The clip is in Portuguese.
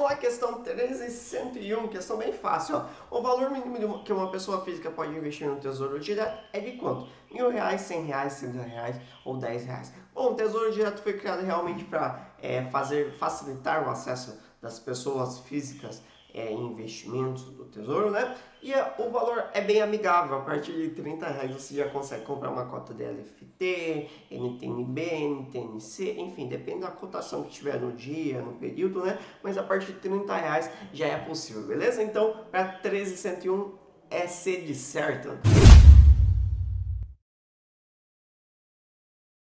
vamos lá, questão 1301, questão bem fácil. Ó. O valor mínimo que uma pessoa física pode investir no Tesouro Direto é de quanto? Mil reais, cem reais, trinta reais ou dez reais. Bom, o Tesouro Direto foi criado realmente para é, fazer facilitar o acesso das pessoas físicas é, investimentos do tesouro, né? E é, o valor é bem amigável, a partir de 30 reais você já consegue comprar uma cota de LFT, NTNB, NTNC, enfim, depende da cotação que tiver no dia, no período, né? Mas a partir de 30 reais já é possível, beleza? Então, para 1301 é C de certo.